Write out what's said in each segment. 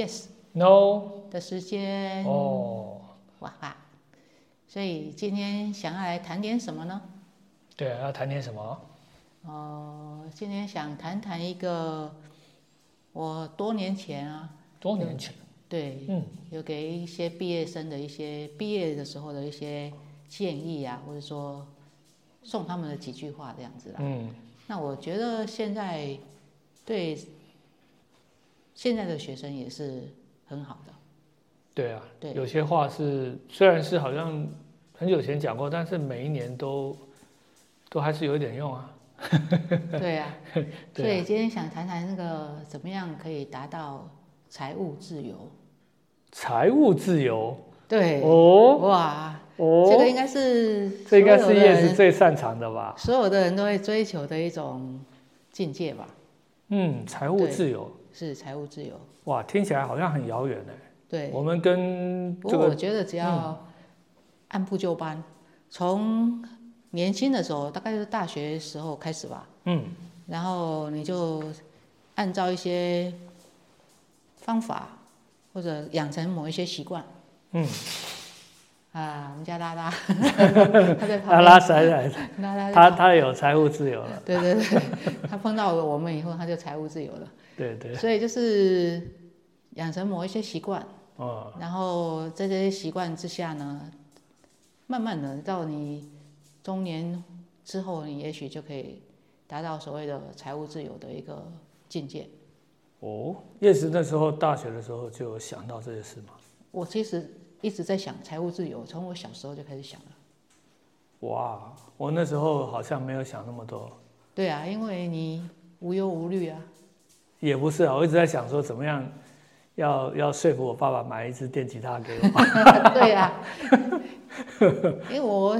哒哒欢迎来到 Yes，No 的时间。哦，哇哈！所以今天想要来谈点什么呢？对啊，要谈点什么？哦、今天想谈谈一个我多年前啊，多年前，对，嗯，有给一些毕业生的一些毕业的时候的一些建议啊，或者说送他们的几句话这样子啦。嗯，那我觉得现在对现在的学生也是很好的。对啊，对有些话是虽然是好像很久以前讲过，但是每一年都都还是有一点用啊。对啊、所以今天想谈谈那个怎么样可以达到财务自由。财务自由对，哦哇，哦，这个应该是这应该是叶是最擅长的吧？所有的人都会追求的一种境界吧？嗯，财务自由，是财务自由。哇，听起来好像很遥远呢。对，我们跟不这个过我觉得只要按部就班，从年轻的时候，大概是大学时候开始吧，嗯。然后你就按照一些方法或者养成某一些习惯。嗯，啊，我们家拉拉，他在旁边。拉拉拉拉，他他有财务自由了，对对对，他碰到我们以后，他就财务自由了。对对，所以就是养成某一些习惯，哦，然后在这些习惯之下呢，慢慢的到你中年之后，你也许就可以达到所谓的财务自由的一个境界。哦，叶子那时候大学的时候就想到这些事吗？我其实一直在想财务自由，从我小时候就开始想了。哇，我那时候好像没有想那么多，对啊，因为你无忧无虑啊。也不是啊，我一直在想说怎么样要要说服我爸爸买一支电吉他给我。对啊，因为我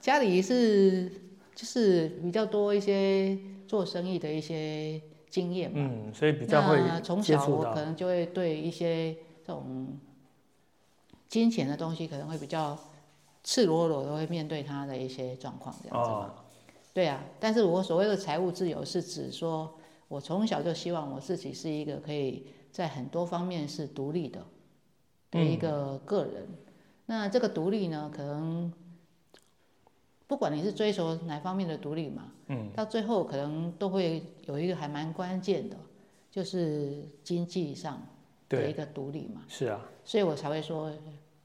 家里是就是比较多一些做生意的一些经验嘛。嗯，所以比较会那从小我可。能就会对一些这种金钱的东西，可能会比较赤裸裸的会面对他的一些状况，这样子嘛。哦，对啊，但是我所谓的财务自由，是指说我从小就希望我自己是一个可以在很多方面是独立的的一个个人。那这个独立呢，可能不管你是追求哪方面的独立嘛，嗯，到最后可能都会有一个还蛮关键的，就是经济上的一，个独立嘛。是啊，所以我才会说，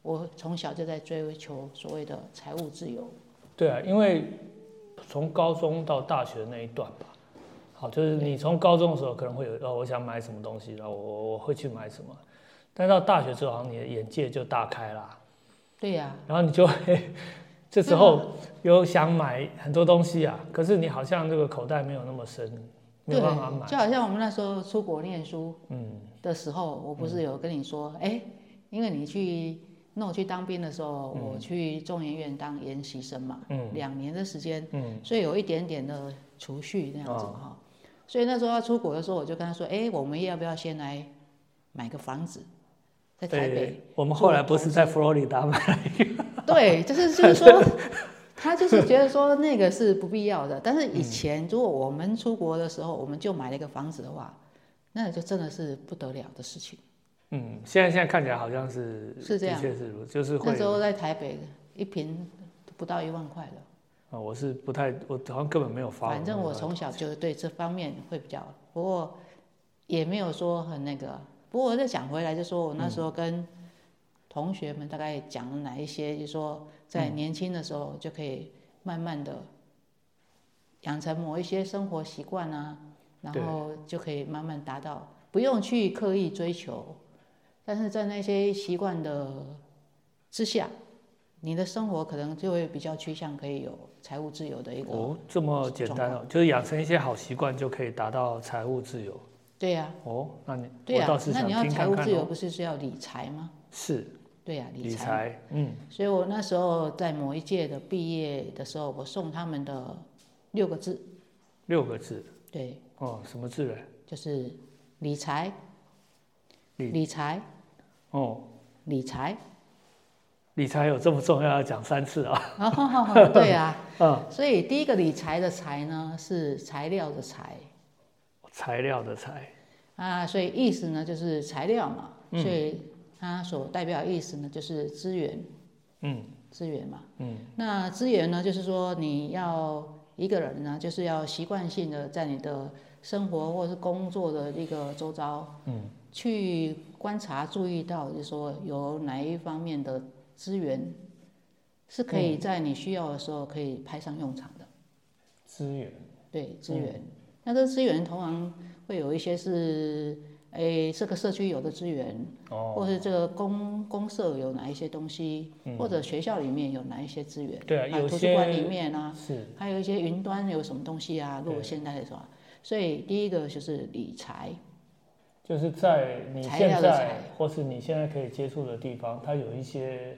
我从小就在追求所谓的财务自由。对啊，因为从高中到大学那一段吧，好，就是你从高中的时候可能会有，哦，我想买什么东西，然后我我会去买什么，但到大学之后，好像你的眼界就大开啦，对呀、然后你就会 这时候有想买很多东西啊，可是你好像这个口袋没有那么深，没有办法买，就好像我们那时候出国念书嗯，的时候，我不是有跟你说，哎、因为你去那我去当兵的时候，我去中研院当研习生嘛，嗯。两年的时间，嗯，所以有一点点的储蓄那样子哦。哈、所以那时候要出国的时候，我就跟他说，哎、我们要不要先来买个房子，在台北？我们后来不是在佛罗里达买，对，就是就是说，他就是觉得说那个是不必要的。但是以嗯前如果我们出国的时候，我们就买了一个房子的话，那就真的是不得了的事情。嗯，现在现在看起来好像是是这样的确是如，就是会那时候在台北一平不到一万块了。啊，我是不太，我好像根本没有发。反正我从小就对这方面会比较，不过也没有说很那个。不过我再讲回来，就说我那时候跟同学们大概讲了哪一些，就说在年轻的时候就可以慢慢的养成某一些生活习惯啊，然后就可以慢慢达到，不用去刻意追求，但是在那些习惯的之下，你的生活可能就会比较趋向可以有财务自由的一个。哦，这么简单哦，就是养成一些好习惯就可以达到财务自由。对呀、哦，那你对呀、那你要财务自由，哦。不是是要理财吗？是对呀、理财。财，嗯，所以我那时候在某一届的毕业的时候，我送他们的六个字，六个字对，哦，什么字呢？就是理财、理理财、哦，理财。理财有这么重要，要讲三次啊？啊，对啊、嗯，所以第一个理财的财呢是材料的材，材料的材，啊，所以意思呢就是材料嘛，嗯。所以它所代表的意思呢就是资源，嗯。资源嘛。嗯。那资源呢，就是说你要一个人呢，就是要习惯性的在你的生活或是工作的一个周遭，嗯，去观察、注意到，就是说有哪一方面的资源是可嗯以在你需要的时候可以派上用场的。资源，对，资源。那这资源通常会有一些是，诶，这个社区有的资源，哦，或是这个公公社有哪一些东西，或者学校里面有哪一些资源，对啊，有图书馆里面啊，是。还有一些云端有什么东西啊，如果对。现在的话，所以第一个就是理财，就是在你材现在或是你现在可以接触的地方，它有一些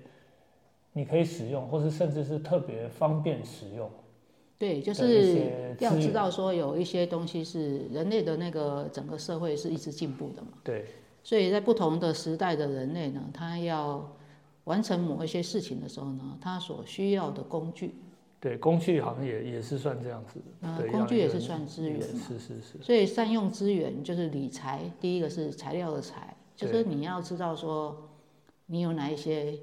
你可以使用，或是甚至是特别方便使用对，就是。要知道说有一些东西是人类的那个整个社会是一直进步的嘛，对，所以在不同的时代的人类呢，他要完成某一些事情的时候呢，他所需要的工具，对，工具好像也也是算这样子的。呃，工具也是算资源嘛。是是是，所以善用资源就是理财，第一个是材料的材，就是你要知道说你有哪一些，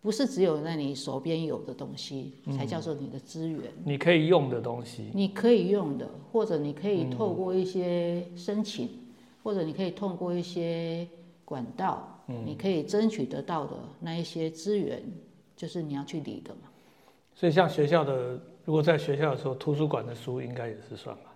不是只有在你手边有的东西才叫做你的资源，你可以用的东西。你可以用的，或者你可以透过一些申请，或者你可以透过一些管道，你可以争取得到的那一些资源，就是你要去理的嘛。所以像学校的，如果在学校的时候，图书馆的书应该也是算吧？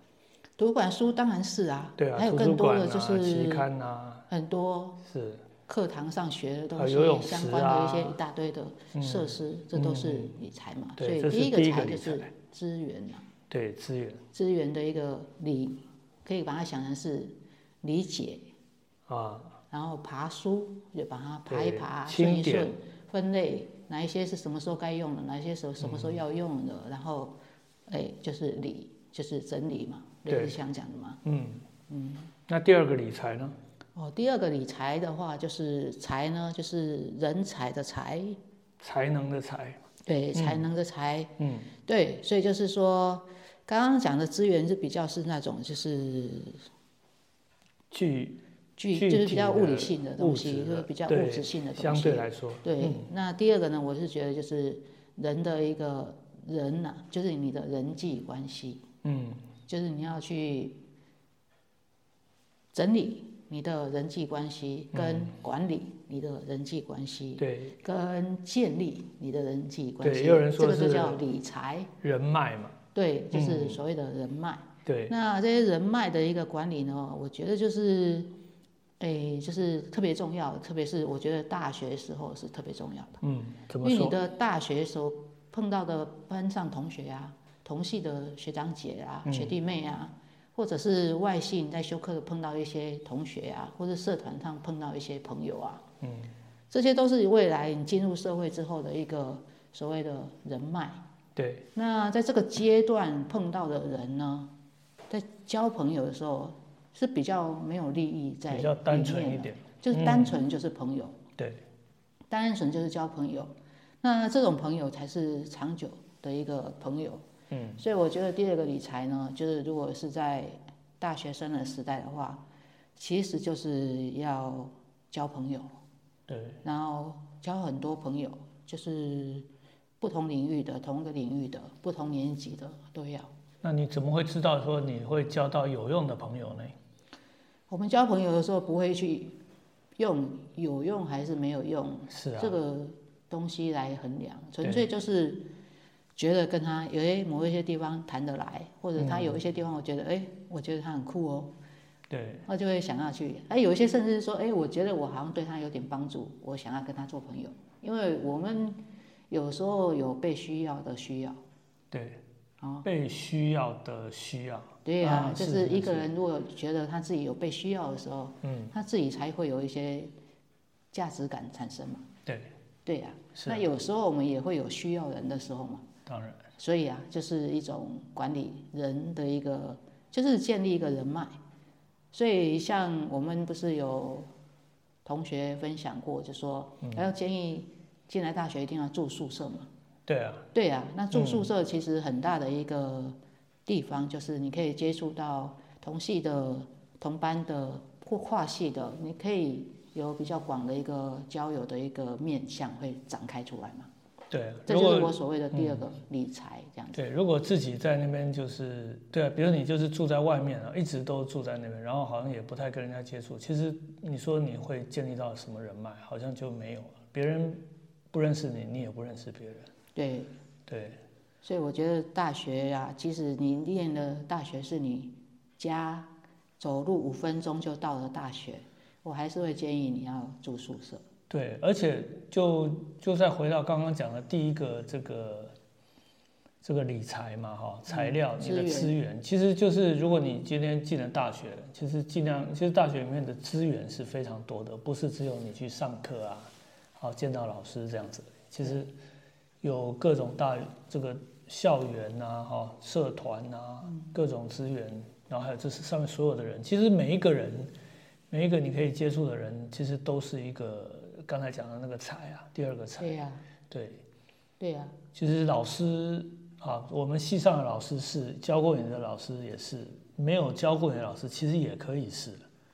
图书馆书当然是啊，对啊，还有更多的就是期刊啊，很多是。课堂上学的东西，相池关的一些啊一大堆的设施，这都是理财嘛。所以第一个财就是资源啊，对资源。资源的一个理，可以把它想成是理解，啊，然后爬书就把它爬一爬，顺一顺，分类哪一些是什么时候该用的，哪一些时候什么时候要用的，然后哎就是理，就是整理嘛，对。类似像讲的嘛。嗯。嗯。那第二个理财呢？哦，第二个理财的话，就是财呢，就是人才的才，才能的才，对，才能的才，嗯，对，所以就是说，刚刚讲的资源是比较是那种就是具具，就是比较物理性的东西，就是比较物质性的东西。相对来说，对，那第二个呢，我是觉得就是人的一个人呐、就是你的人际关系，嗯，就是你要去整理你的人际关系，跟管理你的人际关系，对，跟建立你的人际关系。对也有人说这个就叫理财，人脉嘛，对，就是所谓的人脉。对，那这些人脉的一个管理呢，我觉得就是，诶，就是特别重要，特别是我觉得大学时候是特别重要的，嗯，怎因为你？的大学时候碰到的班上同学啊，同系的学长姐啊、嗯学弟妹啊，或者是外系你在修课碰到一些同学啊，或者社团上碰到一些朋友啊，嗯，这些都是未来你进入社会之后的一个所谓的人脉。对，那在这个阶段碰到的人呢，在交朋友的时候是比较没有利益在比较单纯一点，就是单纯就是朋友，对，单纯就是交朋友。那这种朋友才是长久的一个朋友。嗯，所以我觉得第二个理财呢，就是如果是在大学生的时代的话，其实就是要交朋友，对，然后交很多朋友，就是不同领域的、同一个领域的、不同年级的都要。那你怎么会知道说你会交到有用的朋友呢？我们交朋友的时候不会去用有用还是没有用是啊这，个东西来衡量，纯粹就是觉得跟他有些某一些地方谈得来，或者他有一些地方我觉得哎、我觉得他很酷哦，对，那就会想要去。哎，有一些甚至是说哎，我觉得我好像对他有点帮助，我想要跟他做朋友，因为我们有时候有被需要的需要。对，哦被需要的需要，对呀、啊就是一个人如果觉得他自己有被需要的时候，嗯，他自己才会有一些价值感产生嘛。对，对呀、是那有时候我们也会有需要人的时候嘛。当然，所以啊，就是一种管理人的一个，就是建立一个人脉。所以像我们不是有同学分享过，就说要建议进来大学一定要住宿舍嘛。对啊，对啊，那住宿舍其实很大的一个地方，就是你可以接触到同系的同班的或跨系的，你可以有比较广的一个交友的一个面向会展开出来嘛。对，这就是我所谓的第二个理财这样子。对，如果自己在那边就是对啊，比如你就是住在外面啊，一直都住在那边，然后好像也不太跟人家接触。其实你说你会建立到什么人脉，好像就没有了。别人不认识你，你也不认识别人。对，对，所以我觉得大学呀、即使你念的大学是你家走路五分钟就到了大学，我还是会建议你要住宿舍。对，而且就就再回到刚刚讲的第一个这个这个理财嘛，哈，材料、你的资源资源，其实就是如果你今天进了大学，其实尽量，其实大学里面的资源是非常多的，不是只有你去上课啊，好见到老师这样子，其实有各种大这个校园呐、哈，社团呐、各种资源，然后还有这是上面所有的人，其实每一个人。每一个你可以接触的人，其实都是一个刚才讲的那个财啊，第二个财。对呀、对，对呀、其实老师啊，我们系上的老师是教过你的老师也是，没有教过你的老师其实也可以是。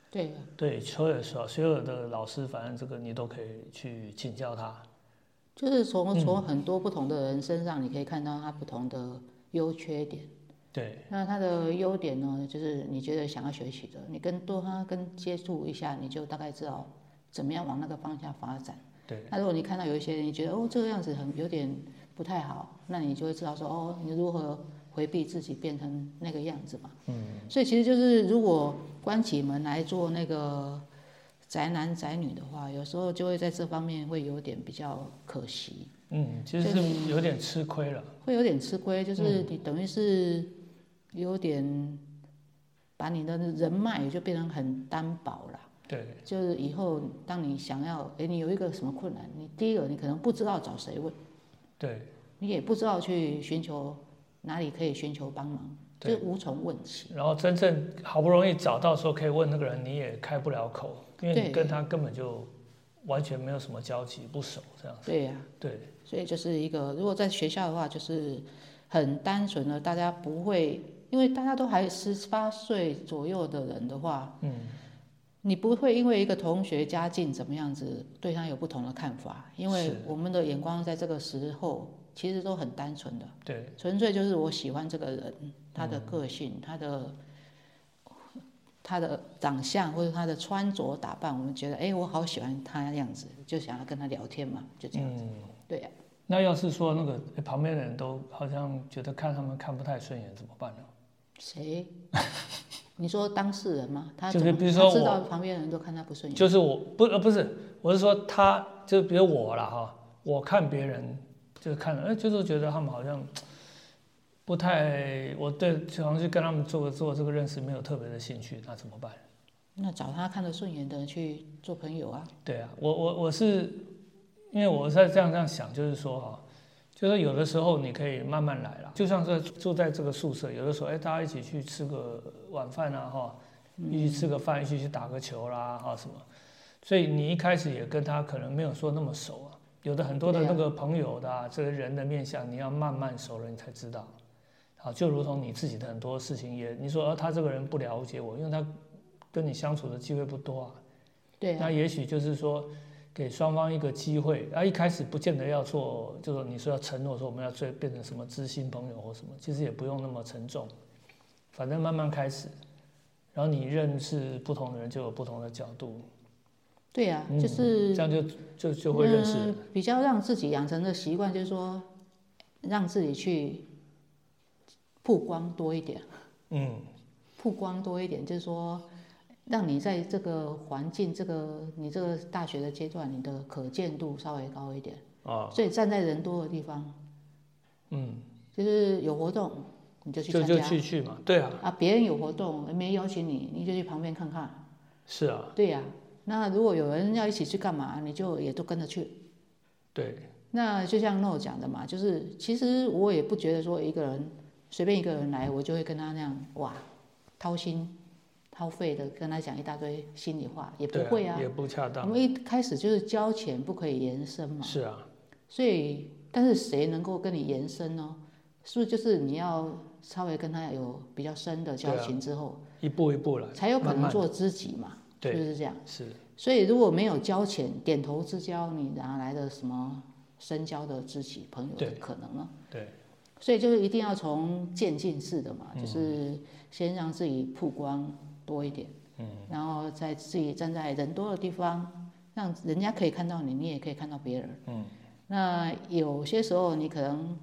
对呀、对，所有所所有的老师，反正这个你都可以去请教他。就是从从很多不同的人身上，你可以看到他不同的优缺点。对，那他的优点呢，就是你觉得想要学习的，你跟多他跟接触一下，你就大概知道怎么样往那个方向发展。对，那如果你看到有一些人，你觉得哦这个样子很有点不太好，那你就会知道说哦你如何回避自己变成那个样子嘛。嗯。所以其实就是如果关起门来做那个宅男宅女的话，有时候就会在这方面会有点比较可惜，嗯，其实是有点吃亏了。会有点吃亏，就是你等于是有点把你的人脉就变成很单薄了。对，就是以后当你想要，哎，你有一个什么困难，你第一个你可能不知道找谁问，对，你也不知道去寻求哪里可以寻求帮忙，就对无从问起。然后真正好不容易找到说可以问那个人，你也开不了口，因为你跟他根本就完全没有什么交集，不熟这样子。对呀、对，所以就是一个，如果在学校的话，就是很单纯的，大家不会，因为大家都还十八岁左右的人的话，嗯，你不会因为一个同学家境怎么样子，对他有不同的看法，因为我们的眼光在这个时候其实都很单纯的，对，纯粹就是我喜欢这个人，他的个性，他的。他的长相或者他的穿着打扮，我们觉得，哎，我好喜欢他的样子，就想要跟他聊天嘛，就这样子。嗯。对呀、那要是说那个诶旁边的人都好像觉得看他们看不太顺眼，怎么办呢？谁？你说当事人吗？他就是比如说我知道旁边的人都看他不顺眼，就是我不呃不是，我是说他就比如我了哈，我看别人就是看了，哎，就是觉得他们好像不太，我对好像去跟他们做做这个认识没有特别的兴趣，那怎么办？那找他看得顺眼的人去做朋友啊。对啊，我我我是因为我在这样这样想，就是说哈，就是有的时候你可以慢慢来啦，就像是住在这个宿舍，有的时候哎，大家一起去吃个晚饭啊哈，一起吃个饭，一起去打个球啦哈什么，所以你一开始也跟他可能没有说那么熟啊，有的很多的那个朋友的、啊、这个人的面相，你要慢慢熟了你才知道。好，就如同你自己的很多事情也，你说、啊、他这个人不了解我，因为他跟你相处的机会不多啊。对啊，那也许就是说，给双方一个机会，啊，一开始不见得要做，就是你说要承诺说我们要最变成什么知心朋友或什么，其实也不用那么沉重，反正慢慢开始，然后你认识不同的人就有不同的角度，对啊，嗯就是这样就就就会认识嗯比较让自己养成的习惯，就是说让自己去曝光多一点，嗯，曝光多一点，就是说。让你在这个环境、这个你这个大学的阶段，你的可见度稍微高一点。啊，所以站在人多的地方，嗯，就是有活动你就去就就去去嘛，对啊，啊，别人有活动没邀请你，你就去旁边看看。是啊，对呀、那如果有人要一起去干嘛，你就也都跟着去。对，那就像 No 讲的嘛，就是其实我也不觉得说一个人随便一个人来，我就会跟他那样哇掏心掏肺的跟他讲一大堆心里话，也不对会啊。也不恰我当，们一开始就是交钱不可以延伸嘛，是啊，所以但是谁能够跟你延伸呢？是不是就是你要稍微跟他有比较深的交情之后，一步一步来，才有可能做知己嘛？对，是这样？是，所以如果没有交钱，点头之交，你哪来的什么深交的知己朋友的可能呢？对，所以就是一定要从渐进式的嗯嘛，就是先让自己曝光多一点，嗯，然后在自己站在人多的地方，让人家可以看到你，你也可以看到别人，嗯，那有些时候你可能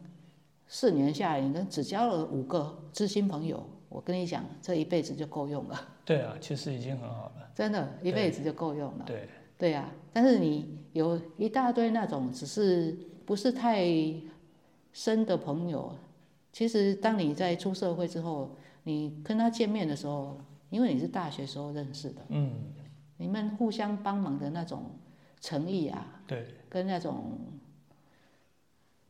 四年下来，你跟只交了五个知心朋友，我跟你讲，这一辈子就够用了，对啊，其实已经很好了，真的，一辈子就够用了。对，对啊、但是你有一大堆那种只是不是太深的朋友，其实当你在出社会之后，你跟他见面的时候，因为你是大学时候认识的，嗯，你们互相帮忙的那种诚意啊，对，跟那种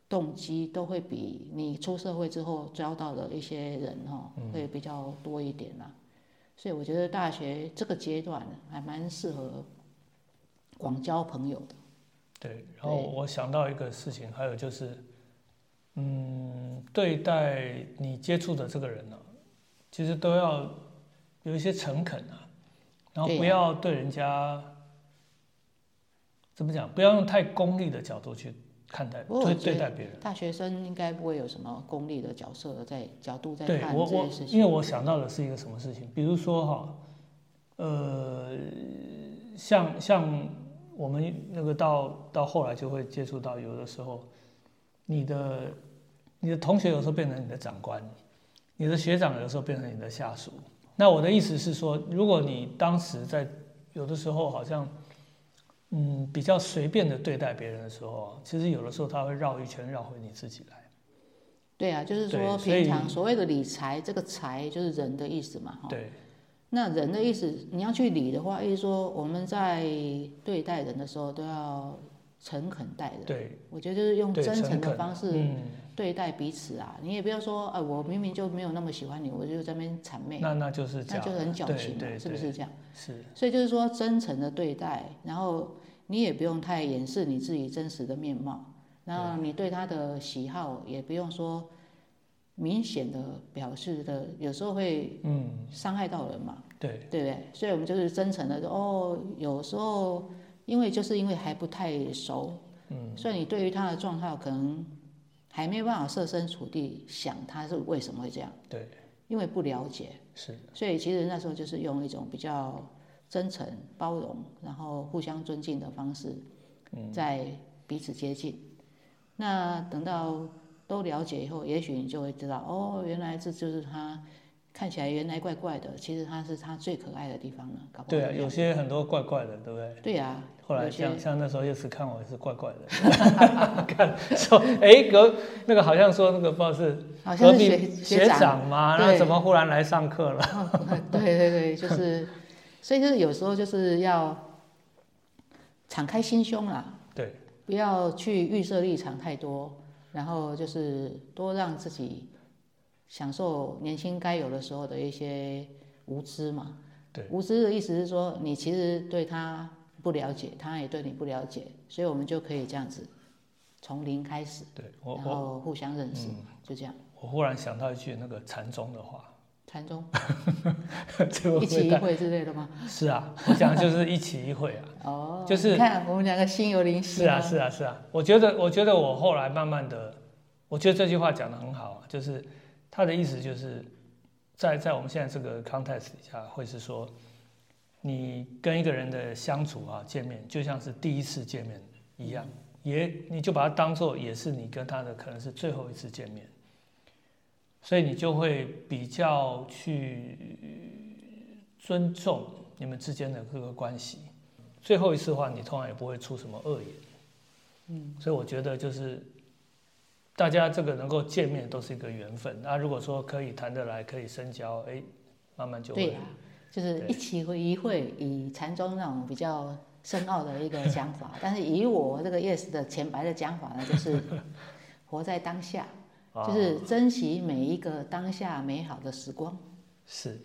动机，都会比你出社会之后交到的一些人哈、嗯会比较多一点啦。所以我觉得大学这个阶段还蛮适合广交朋友的。对，然后我想到一个事情，还有就是，嗯，对待你接触的这个人呢、其实都要有一些诚恳啊，然后不要对人家怎么讲，不要用太功利的角度去看待对对待别人。大学生应该不会有什么功利的角色在角度在看对我我这些事，情。因为我想到的是一个什么事情，比如说哈，呃，像像我们那个到到后来就会接触到，有的时候你的你的同学有时候变成你的长官，你的学长有时候变成你的下属。那我的意思是说，如果你当时在有的时候好像嗯比较随便的对待别人的时候啊，其实有的时候他会绕一圈绕回你自己来。对啊，就是说平常所谓的理财，这个财就是人的意思嘛，哈。对那人的意思，你要去理的话，意思说我们在对待人的时候都要诚恳待人。对我觉得就是用对，真诚的方式嗯。对待彼此啊，你也不要说，啊，我明明就没有那么喜欢你，我就在那边谄媚，那那就是假那就很矫情嘛，是不是这样？是，所以就是说真诚的对待，然后你也不用太掩饰你自己真实的面貌，然后你对他的喜好也不用说明显的表示的，有时候会嗯，伤害到人嘛，对对不对？所以我们就是真诚的说，哦，有时候因为就是因为还不太熟，嗯，所以你对于他的状态可能还没有办法设身处地想他是为什么会这样，对因为不了解。是，所以其实那时候就是用一种比较真诚、包容，然后互相尊敬的方式，在彼此接近。那等到都了解以后，也许你就会知道，哦，原来这就是他看起来原来怪怪的，其实他是他最可爱的地方了，搞不好对啊，有些很多怪怪的，对不对？对呀、后来像像那时候又是看我也是怪怪的，看说哎隔那个好像说那个不知道是好隔壁像是学学长，长嘛，对。那怎么忽然来上课了？哦对对对，就是，所以就是有时候就是要敞开心胸啦，对。不要去预设立场太多，然后就是多让自己享受年轻该有的时候的一些无知嘛。对，无知的意思是说，你其实对他不了解，他也对你不了解，所以我们就可以这样子从零开始，对，然后互相认识，嗯就这样。我忽然想到一句那个禅宗的话，禅宗 一起一会之类的吗？是啊，我讲就是一起一会啊。哦，就是你看我们两个心有灵犀是啊，是啊，是啊。我觉得，我觉得我后来慢慢的，我觉得这句话讲的很好啊，就是他的意思就是在在我们现在这个 context 底下，会是说，你跟一个人的相处啊，见面就像是第一次见面一样，也你就把它当做也是你跟他的可能是最后一次见面，所以你就会比较去尊重你们之间的各个关系。最后一次的话，你通常也不会出什么恶言。嗯，所以我觉得就是大家这个能够见面都是一个缘分。那如果说可以谈得来，可以深交，哎，慢慢就会对呀、就是一起会一会，以禅宗那种比较深奥的一个讲法，但是以我这个 yes 的浅白的讲法呢，就是 活在当下，啊。就是珍惜每一个当下美好的时光。是。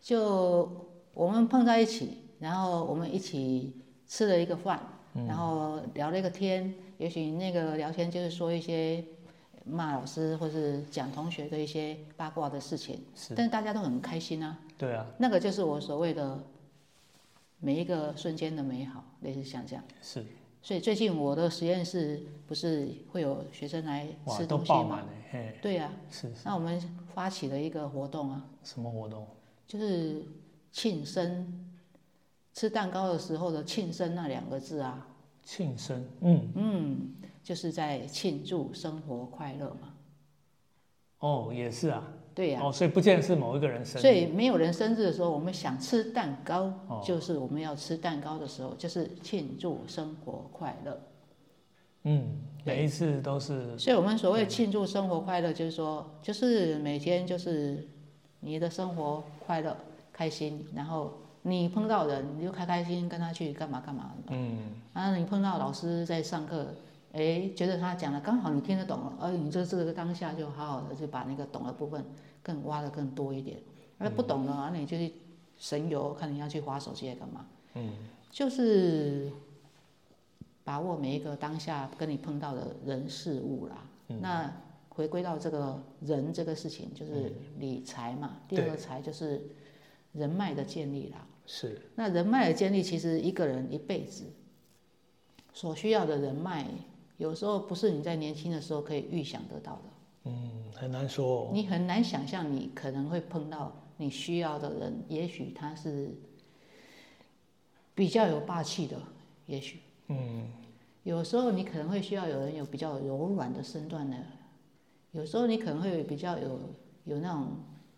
就我们碰在一起，然后我们一起吃了一个饭，然后聊了一个天，也许那个聊天就是说一些骂老师或是讲同学的一些八卦的事情，是，但是大家都很开心啊。对啊，那个就是我所谓的每一个瞬间的美好，类似像这样。是，所以最近我的实验室不是会有学生来，吃东西吗？都爆满？了，嘿，对呀、是。那我们发起了一个活动啊，什么活动？就是庆生，吃蛋糕的时候的庆生那两个字啊，庆生，嗯，嗯，就是在庆祝生活快乐嘛。哦，也是啊，对呀、哦，所以不见得是某一个人生日，所以没有人生日的时候，我们想吃蛋糕，哦。就是我们要吃蛋糕的时候，就是庆祝生活快乐。嗯，每一次都是，所以我们所谓庆祝生活快乐，就是说，就是每天就是你的生活快乐、开心，然后你碰到人，你就开开心心跟他去干嘛干嘛。嗯，然后你碰到老师在上课，哎，觉得他讲的刚好你听得懂了，而你就这个当下就好好的就把那个懂的部分更挖的更多一点。那不懂的啊，那你就去神游，看你要去划手机来干嘛？嗯，就是把握每一个当下跟你碰到的人事物啦。嗯那回归到这个人这个事情，就是理财嘛。第二个对财就是人脉的建立啦。是，那人脉的建立，其实一个人一辈子所需要的人脉，有时候不是你在年轻的时候可以预想得到的。嗯，很难说、哦，你很难想象你可能会碰到你需要的人，也许他是比较有霸气的，也许嗯，有时候你可能会需要有人有比较柔软的身段的，有时候你可能会比较有有那种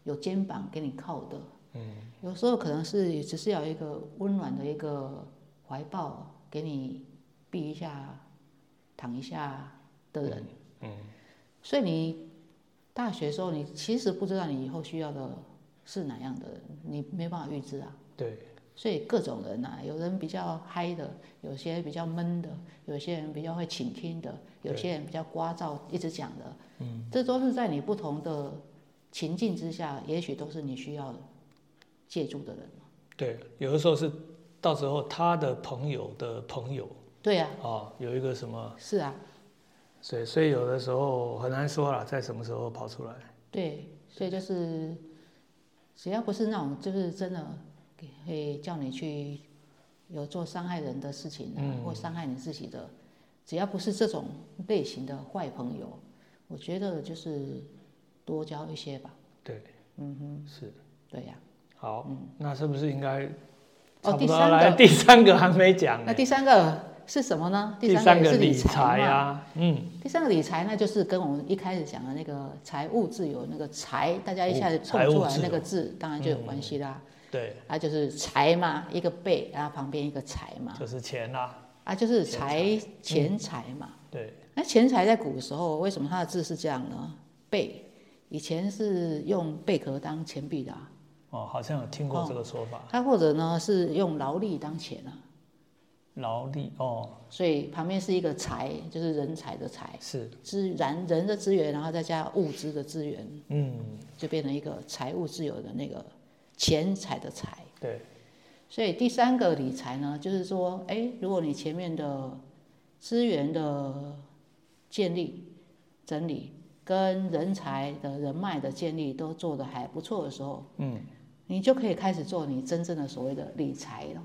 有肩膀给你靠的，嗯，有时候可能是只是要一个温暖的一个怀抱给你避一下、躺一下的人，嗯，所以你大学的时候，你其实不知道你以后需要的是哪样的人，你没办法预知啊。对，所以各种人啊，有人比较嗨的，有些比较闷的，有些人比较会倾听的，有些人比较聒噪一直讲的，嗯，这都是在你不同的情境之下，也许都是你需要借助的人。对，有的时候是到时候他的朋友的朋友对啊，哦、有一个什么，是啊，所以所以有的时候很难说了，在什么时候跑出来，对，所以就是只要不是那种就是真的给会叫你去有做伤害人的事情啊，嗯。或伤害你自己的，只要不是这种类型的坏朋友，我觉得就是多交一些吧。对，嗯哼，是，对呀、好，那是不是应该嗯哦第三个。第三个还没讲呢。那第三个是什么呢？第三个是理财嘛。啊，嗯，第三个理财呢，就是跟我们一开始讲的那个财务自由那个财，大家一下子哦财务蹦出来那个字，当然就有关系啦。对，啊，就是财嘛，一个贝，然后旁边一个财嘛，就是钱啦，啊，就是钱财。钱财嘛。对，那钱财在古时候为什么它的字是这样呢？贝，以前是用贝壳当钱币的、啊，哦，好像有听过这个说法，它或者呢是用劳力当钱啊，劳力哦，所以旁边是一个财，就是人才的财，是，资然人的资源，然后再加物资的资源，嗯，就变成一个财务自由的那个钱财的财。对，所以第三个理财呢，就是说，哎，如果你前面的资源的建立、整理跟人才的人脉的建立都做得还不错的时候，嗯，你就可以开始做你真正的所谓的理财了。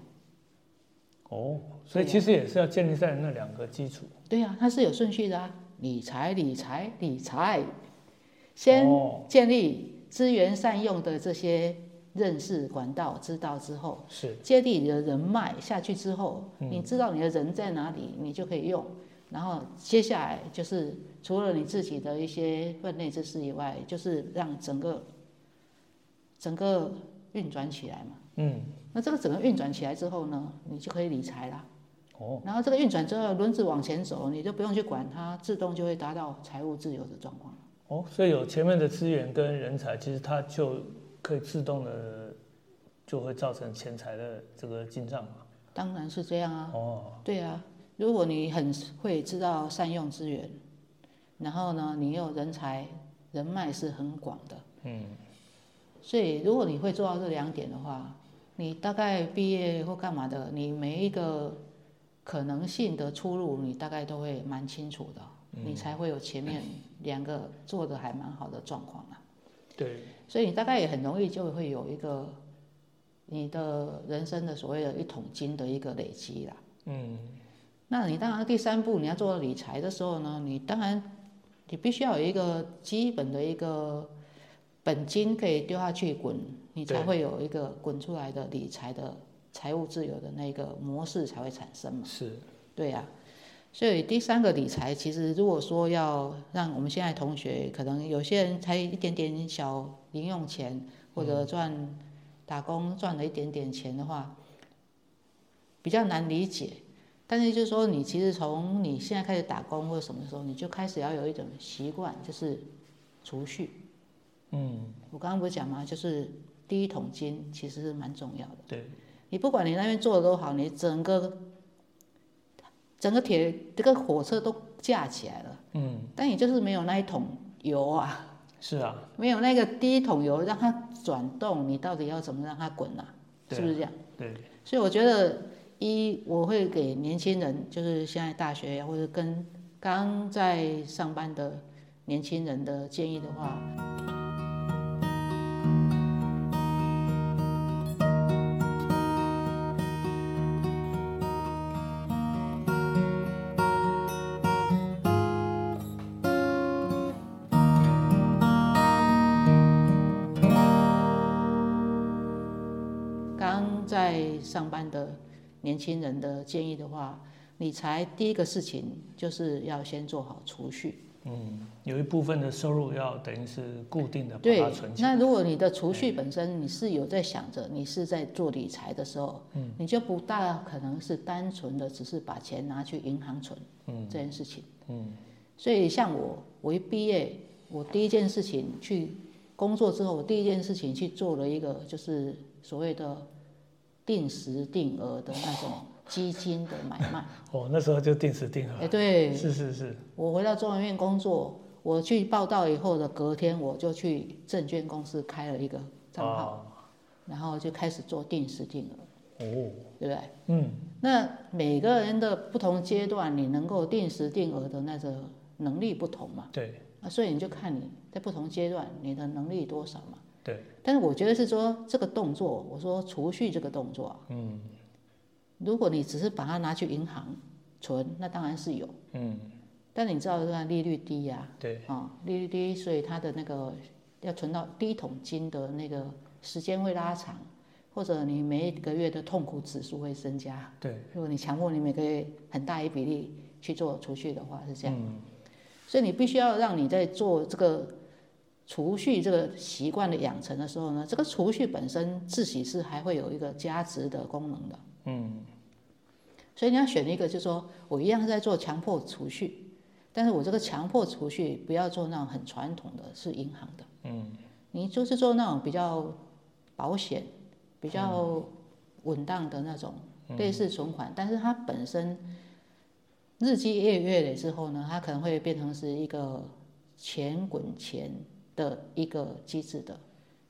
哦，所以其实也是要建立在那两个基础，对呀、它是有顺序的啊，理财、理财、理财，先哦，建立资源善用的这些认识管道，知道之后，是，接地你的人脉下去之后，嗯。你知道你的人在哪里，你就可以用。然后接下来就是除了你自己的一些分内之事以外，就是让整个整个运转起来嘛。嗯，那这个整个运转起来之后呢，你就可以理财了。哦，然后这个运转之后，轮子往前走，你就不用去管它，自动就会达到财务自由的状况。哦，所以有前面的资源跟人才，其实它就可以自动的就会造成钱财的这个进账嘛，当然是这样啊。哦，对啊，如果你很会知道善用资源，然后呢，你又人才人脉是很广的，嗯，所以如果你会做到这两点的话，你大概毕业或干嘛的，你每一个可能性的出路，你大概都会蛮清楚的，你才会有前面两个做的还蛮好的状况啊。对，所以你大概也很容易就会有一个你的人生的所谓的一桶金的一个累积啦。嗯，那你当然第三步你要做理财的时候呢，你当然你必须要有一个基本的一个本金可以丢下去滚，你才会有一个滚出来的理财的财务自由的那个模式才会产生嘛。是，对呀、所以第三个理财，其实如果说要让我们现在同学，可能有些人才一点点小零用钱，或者赚打工赚了一点点钱的话，比较难理解。但是就是说，你其实从你现在开始打工或者什么时候，你就开始要有一种习惯，就是储蓄。嗯，我刚刚不是讲吗？就是第一桶金其实是蛮重要的。对，你不管你那边做的多好，你整个整个铁这个火车都架起来了，嗯，但你就是没有那一桶油啊，是啊，没有那个第一桶油让它转动，你到底要怎么让它滚啊？对是不是这样？对，所以我觉得一我会给年轻人，就是现在大学或者跟刚在上班的年轻人的建议的话，上班的年轻人的建议的话，理财第一个事情就是要先做好储蓄。嗯，有一部分的收入要等于是固定的把对它存，起来，那如果你的储蓄本身你是有在想着你是在做理财的时候，嗯，你就不大可能是单纯的只是把钱拿去银行存，嗯，这件事情，嗯，所以像我，我一毕业，我第一件事情去工作之后，我第一件事情去做了一个就是所谓的定时定额的那种基金的买卖。哦，那时候就定时定哎、额，对，是是是，我回到中研院工作，我去报道以后的隔天，我就去证券公司开了一个账号，哦，然后就开始做定时定额，哦，对不对？嗯，那每个人的不同阶段，你能够定时定额的那个能力不同嘛，对啊，所以你就看你在不同阶段你的能力多少嘛。对，但是我觉得是说这个动作，我说储蓄这个动作啊，嗯。如果你只是把它拿去银行存，那当然是有，嗯，但你知道这个利率低呀、对，啊、利率低，所以它的那个要存到第一桶金的那个时间会拉长，或者你每一个月的痛苦指数会增加。对，如果你强迫你每个月很大一比例去做储蓄的话，是这样。嗯。所以你必须要让你在做这个储蓄这个习惯的养成的时候呢，这个储蓄本身自己是还会有一个加值的功能的。嗯，所以你要选一个，就是说我一样是在做强迫储蓄，但是我这个强迫储蓄不要做那种很传统的，是银行的。嗯，你就是做那种比较保险、比较稳当的那种类似存款，但是它本身日积月月累之后呢，它可能会变成是一个钱滚钱的一个机制的。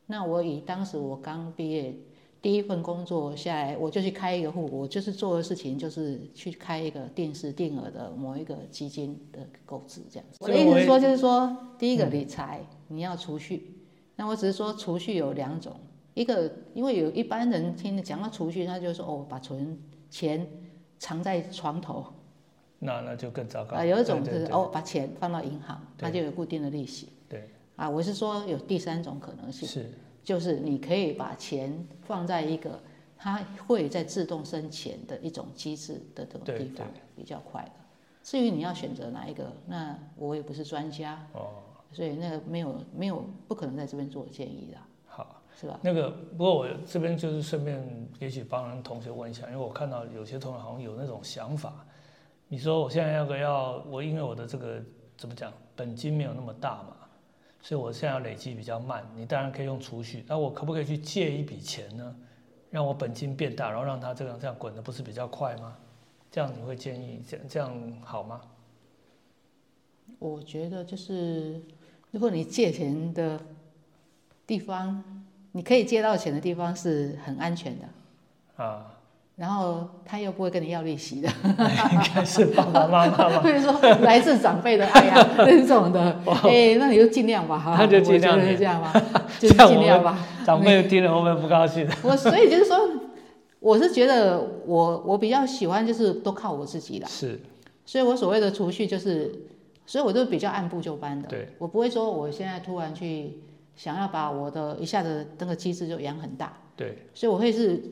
那我以当时我刚毕业第一份工作下来，我就去开一个户，我就是做的事情就是去开一个定时定额的某一个基金的购置这样子。我的意思说就是说，第一个理财、你要储蓄，那我只是说储蓄有两种，一个因为有一般人听讲到储蓄，他就说哦，把存钱藏在床头，那那就更糟糕。啊，有一种是哦，把钱放到银行，它就有固定的利息。对，啊，我是说有第三种可能性，是，就是你可以把钱放在一个它会在自动生钱的一种机制的这种地方，比较快的。至于你要选择哪一个，那我也不是专家，哦，所以那个没有没有不可能在这边做建议的，好。是吧？那个，不过我这边就是顺便，也许帮人同学问一下，因为我看到有些同学好像有那种想法。你说我现在要个要我，因为我的这个怎么讲，本金没有那么大嘛，所以我现在要累积比较慢。你当然可以用储蓄，那我可不可以去借一笔钱呢，让我本金变大，然后让它这样这样滚的不是比较快吗？这样你会建议这样这样好吗？我觉得就是，如果你借钱的地方，你可以借到钱的地方是很安全的。啊，然后他又不会跟你要利息的，应该是爸爸妈妈吧？所以说来自长辈的爱啊，那种的，哎，那你就尽量吧，哈，那就尽量我觉得是这样吧，就是尽量吧。长辈听了会不会不高兴？我所以就是说，我是觉得我我比较喜欢就是都靠我自己啦，是，所以我所谓的储蓄就是，所以我都比较按部就班的，对，我不会说我现在突然去想要把我的一下子那个机制就养很大，对，所以我会是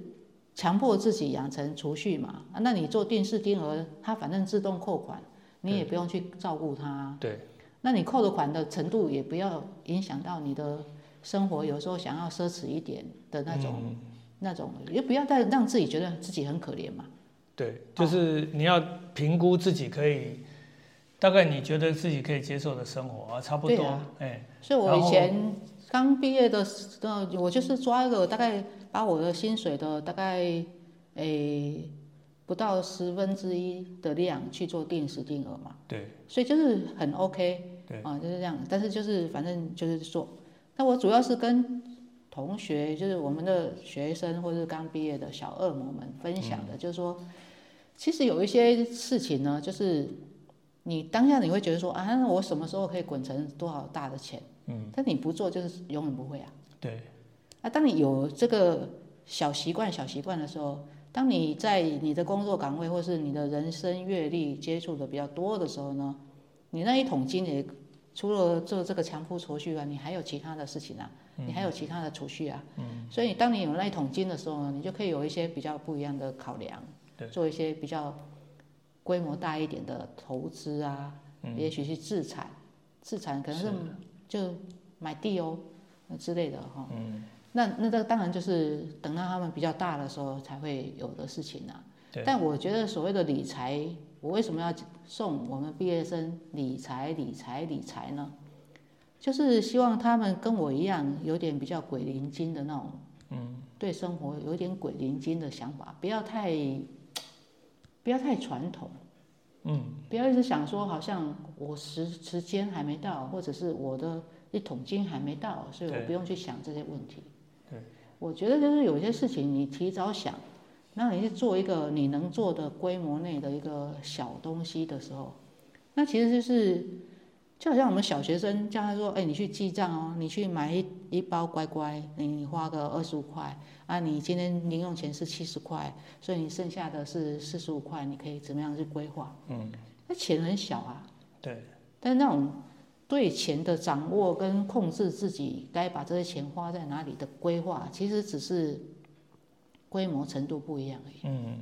强迫自己养成储蓄嘛，啊，那你做定时定额，它反正自动扣款，你也不用去照顾它，对，那你扣的款的程度也不要影响到你的生活，有时候想要奢侈一点的那种。嗯。那种也不要再让自己觉得自己很可怜嘛。对，就是你要评估自己可以，大概你觉得自己可以接受的生活啊，差不多哎，所以我以前刚毕业的时候，我就是抓一个大概把我的薪水的大概诶不到十分之一的量去做定时定额嘛，对，所以就是很 OK 对啊，就是这样。但是就是反正就是做，那我主要是跟同学，就是我们的学生或者是刚毕业的小恶魔们分享的，就是说，其实有一些事情呢，就是你当下你会觉得说啊，那我什么时候可以滚成多少大的钱？嗯，但你不做就是永远不会啊。对，啊，当你有这个小习惯、小习惯的时候，当你在你的工作岗位或是你的人生阅历接触的比较多的时候呢，你那一桶金也除了做这个强迫储蓄啊，你还有其他的事情啊，你还有其他的储蓄啊。嗯。所以当你有那一桶金的时候呢，你就可以有一些比较不一样的考量，对做一些比较规模大一点的投资啊，也许是自产，自产可能是就买地哦之类的哈。嗯。那那这个当然就是等到他们比较大的时候才会有的事情啊。但我觉得所谓的理财，我为什么要送我们毕业生理财、理财、理财呢？就是希望他们跟我一样，有点比较鬼灵精的那种，嗯，对生活有一点鬼灵精的想法，不要太，不要太传统，嗯，不要一直想说好像我时时间还没到，或者是我的一桶金还没到，所以我不用去想这些问题。对，我觉得就是有些事情你提早想，那你去做一个你能做的规模内的一个小东西的时候，那其实就是就好像我们小学生叫他说，哎，你去记账哦，你去买一一包乖乖，你花个二十五块啊，你今天零用钱是七十块，所以你剩下的是四十五块，你可以怎么样去规划？嗯，那钱很小啊，对，但是那种对钱的掌握跟控制自己该把这些钱花在哪里的规划，其实只是规模程度不一样而已。嗯，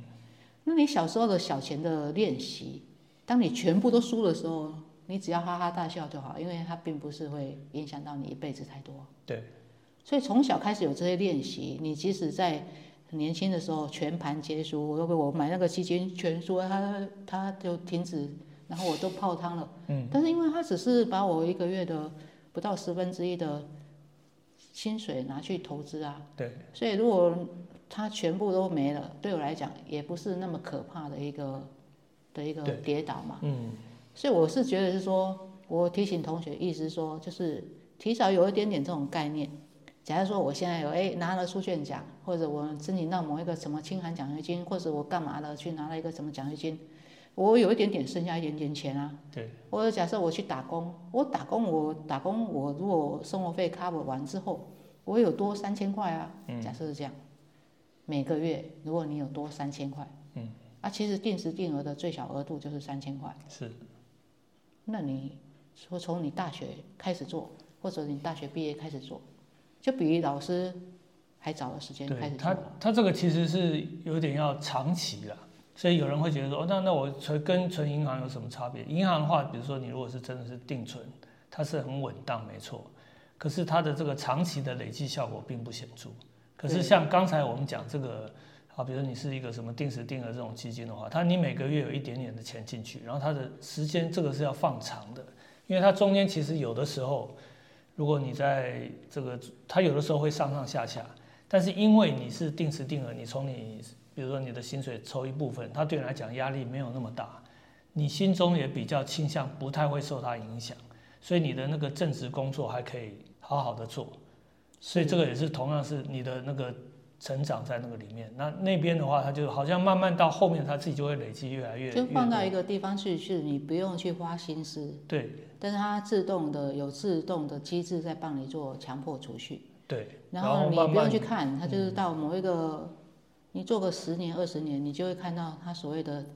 那你小时候的小钱的练习，当你全部都输的时候，你只要哈哈大笑就好，因为它并不是会影响到你一辈子太多。对，所以从小开始有这些练习，你即使在年轻的时候全盘皆输，我我买那个基金全输，它它就停止，然后我都泡汤了。嗯。但是因为他只是把我一个月的不到十分之一的薪水拿去投资啊，对，所以如果他全部都没了，对我来讲也不是那么可怕的一个的一个跌倒嘛。嗯，所以我是觉得是说，我提醒同学，意思是说就是提早有一点点这种概念。假如说我现在有哎拿了书卷奖，或者我申请到某一个什么清寒奖学金，或者我干嘛了去拿了一个什么奖学金，我有一点点剩下一点点钱啊。对。或者假设我去打工，我打工我打工我如果生活费 cover 完之后，我有多三千块啊。假设是这样，每个月如果你有多三千块，嗯，啊，其实定时定额的最小额度就是三千块。是，那你说从你大学开始做，或者你大学毕业开始做，就比老师还早的时间开始做他。他这个其实是有点要长期啦，所以有人会觉得说，哦，那那我存跟存银行有什么差别？银行的话，比如说你如果是真的是定存，它是很稳当，没错，可是它的这个长期的累计效果并不显著。可是像刚才我们讲这个，啊，比如说你是一个什么定时定额这种基金的话，它你每个月有一点点的钱进去，然后它的时间这个是要放长的，因为它中间其实有的时候，如果你在这个它有的时候会上上下下，但是因为你是定时定额，你从你比如说你的薪水抽一部分，它对你来讲压力没有那么大，你心中也比较倾向不太会受它影响，所以你的那个正职工作还可以好好的做，所以这个也是同样是你的那个成长在那个里面。那那边的话，它就好像慢慢到后面，它自己就会累积越来越。就放到一个地方去，是你不用去花心思，对但是它自动的有自动的机制在帮你做强迫储蓄，对，然后后你不用去看，它就是到某一个，你做个十年二十年，你就会看到它所谓的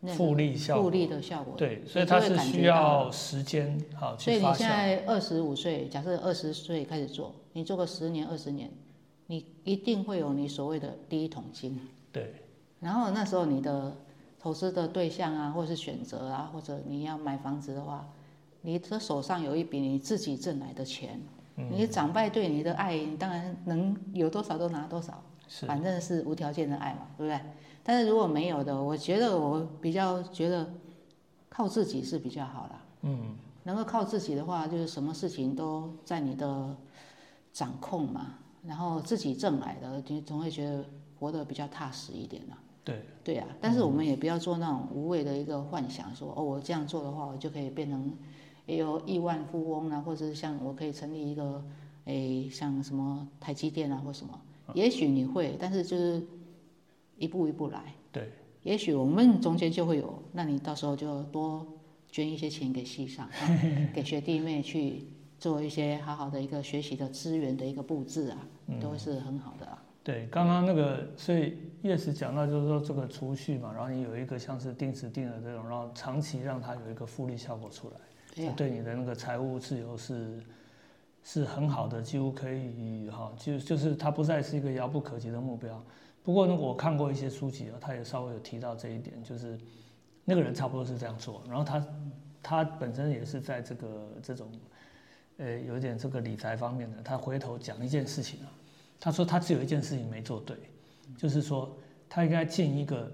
那复个利效果。复利的效果。对，所以它是需要时间好所以你现。在二十五岁，假设二十岁开始做，你做个十年二十年，你一定会有你所谓的第一桶金。对然后那时候你的投资的对象啊，或是选择啊，或者你要买房子的话，你的手上有一笔你自己挣来的钱，嗯你长辈对你的爱，你当然能有多少都拿多少，是反正是无条件的爱嘛，对不对？但是如果没有的，我觉得我比较觉得靠自己是比较好啦。嗯，能够靠自己的话，就是什么事情都在你的掌控嘛，然后自己挣来的，你总会觉得活得比较踏实一点啦。对对啊，但是我们也不要做那种无谓的一个幻想，说哦，我这样做的话，我就可以变成也有亿万富翁啊，或者是像我可以成立一个诶，像什么台积电啊或什么，也许你会，但是就是一步一步来。对，也许我们中间就会有，那你到时候就多捐一些钱给系上，啊 给学弟妹去做一些好好的一个学习的资源的一个布置啊，都会是很好的啊。对，刚刚那个，所以叶师讲到就是说这个储蓄嘛，然后你有一个像是定时定额这种，然后长期让它有一个复利效果出来，对你的那个财务自由是是很好的，几乎可以哈，就就是它不再是一个遥不可及的目标。不过呢，我看过一些书籍啊，他也稍微有提到这一点，就是那个人差不多是这样做，然后他他本身也是在这个这种呃有一点这个理财方面的，他回头讲一件事情啊，他说他只有一件事情没做对，就是说他应该进一个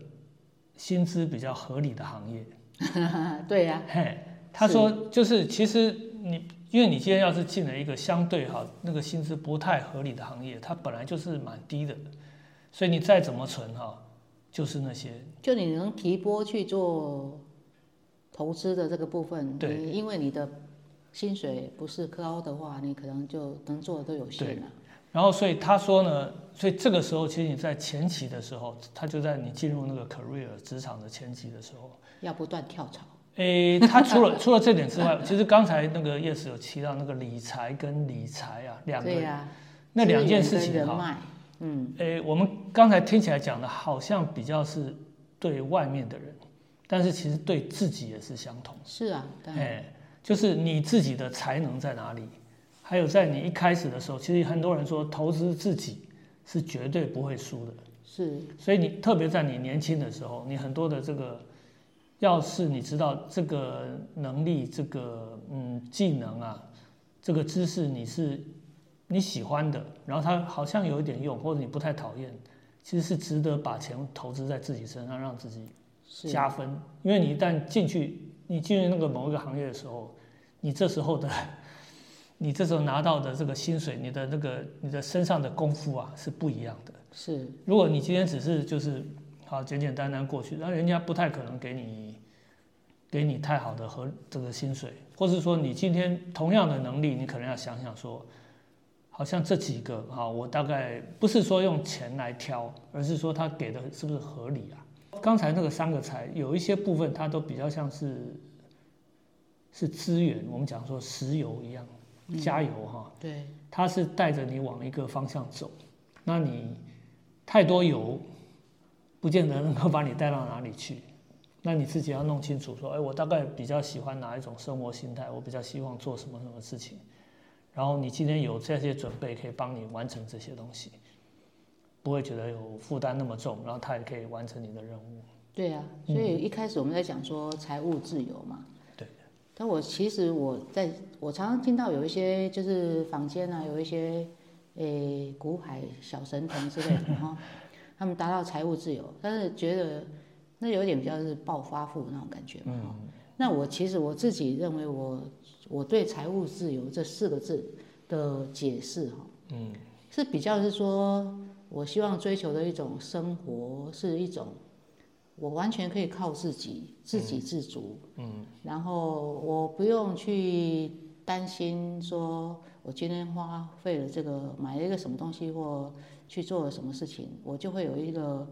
薪资比较合理的行业。对呀、嘿，他说就是其实你，因为你今天要是进了一个相对哈那个薪资不太合理的行业，它本来就是蛮低的，所以你再怎么存哈，就是那些就你能提拨去做投资的这个部分，对你因为你的薪水不是高的话，你可能就能做的都有限了。然后所以他说呢，所以这个时候其实你在前期的时候，他就在你进入那个 career 职场的前期的时候。要不断跳槽。诶，他除了除了这点之外，其实刚才那个叶子有提到那个理财跟理财啊，两个、那两件事情哈，嗯，诶，我们刚才听起来讲的好像比较是对外面的人，但是其实对自己也是相同。是啊，当然哎，就是你自己的才能在哪里，还有在你一开始的时候，其实很多人说投资自己是绝对不会输的。是所以你特别在你年轻的时候，你很多的这个，要是你知道这个能力、这个嗯技能啊，这个知识你是你喜欢的，然后它好像有一点用，或者你不太讨厌，其实是值得把钱投资在自己身上，让自己加分。因为你一旦进去，你进入那个某一个行业的时候，你这时候的，你这时候拿到的这个薪水，你的那个你的身上的功夫啊是不一样的。是如果你今天只是就是好简简单单过去，那人家不太可能给你给你太好的和这个薪水，或是说你今天同样的能力，你可能要想想说，好像这几个哈，我大概不是说用钱来挑，而是说他给的是不是合理啊？刚才那个三个财有一些部分它都比较像是是资源，我们讲说石油一样，加油哈。对，它是带着你往一个方向走，那你太多油，不见得能够把你带到哪里去。那你自己要弄清楚，说，哎，我大概比较喜欢哪一种生活心态，我比较希望做什么什么事情，然后你今天有这些准备，可以帮你完成这些东西，不会觉得有负担那么重，然后他也可以完成你的任务。对啊，所以一开始我们在讲说财务自由嘛。对。但我其实我在我常常听到有一些就是坊间啊，有一些诶股海小神童之类的哈，他们达到财务自由，但是觉得那有点比较是暴发户那种感觉嘛。哈那我其实我自己认为我我对财务自由这四个字的解释哈，嗯，是比较是说我希望追求的一种生活是一种。我完全可以靠自己，自给自足。嗯，然后我不用去担心说，我今天花费了这个买了一个什么东西或去做了什么事情，我就会有一个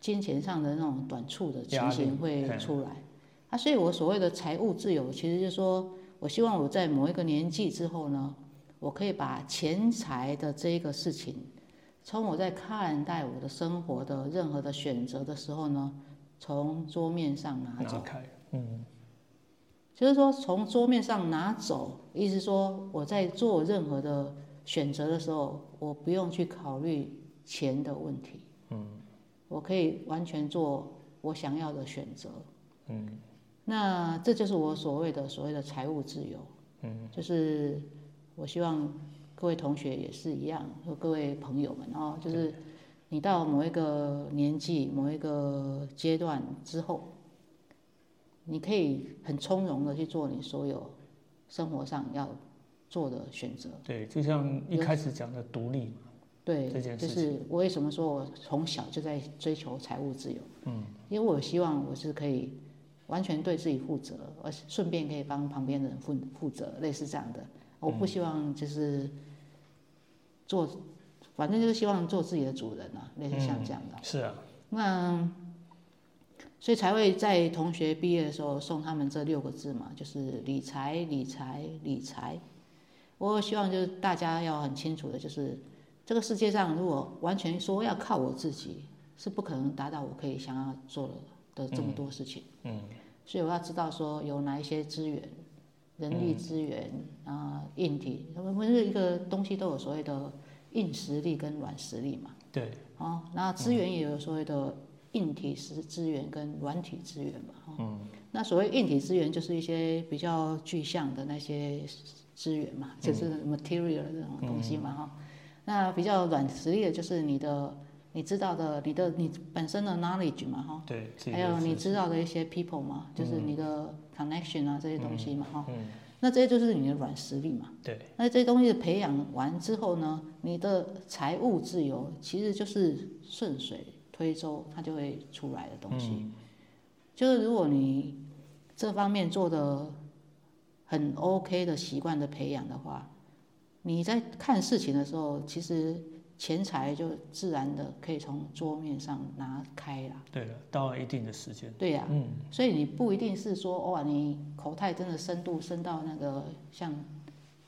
金钱上的那种短促的情形会出来。啊，所以我所谓的财务自由，其实就是说我希望我在某一个年纪之后呢，我可以把钱财的这一个事情，从我在看待我的生活的任何的选择的时候呢，从桌面上拿走。嗯。就是说，从桌面上拿走，意思说我在做任何的选择的时候，我不用去考虑钱的问题。嗯，我可以完全做我想要的选择。嗯，那这就是我所谓的所谓的财务自由。嗯，就是我希望各位同学也是一样，和各位朋友们哦，就是你到某一个年纪、某一个阶段之后。你可以很从容的去做你所有生活上要做的选择。对，就像一开始讲的独立嘛。对，就是我为什么说我从小就在追求财务自由？嗯，因为我希望我是可以完全对自己负责，而顺便可以帮旁边的人负负责，类似这样的。我不希望就是做，反正就是希望做自己的主人啊，类似像这样的。是啊。那。所以才会在同学毕业的时候送他们这六个字嘛，就是理财、理财、理财。我希望就是大家要很清楚的，就是这个世界上如果完全说要靠我自己，是不可能达到我可以想要做的的这么多事情。嗯。所以我要知道说有哪一些资源，人力资源啊，硬体，我们是一个东西都有所谓的硬实力跟软实力嘛。对。哦，那资源也有所谓的。硬体资资源跟软体资源嘛，嗯，那所谓硬体资源就是一些比较具象的那些资源嘛，就是 material 这种东西嘛，哈。那比较软实力的就是你的你知道的你的你本身的 knowledge 嘛，哈。对。还有你知道的一些 people 嘛，就是你的 connection 啊这些东西嘛，哈。嗯。那这些就是你的软实力嘛。对。那这些东西培养完之后呢，你的财务自由其实就是顺水。推舟，它就会出来的东西，就是如果你这方面做的很 OK 的习惯的培养的话，你在看事情的时候，其实钱财就自然的可以从桌面上拿开了。对了，到了一定的时间。对呀，嗯，所以你不一定是说哇，你口袋真的深度深到那个像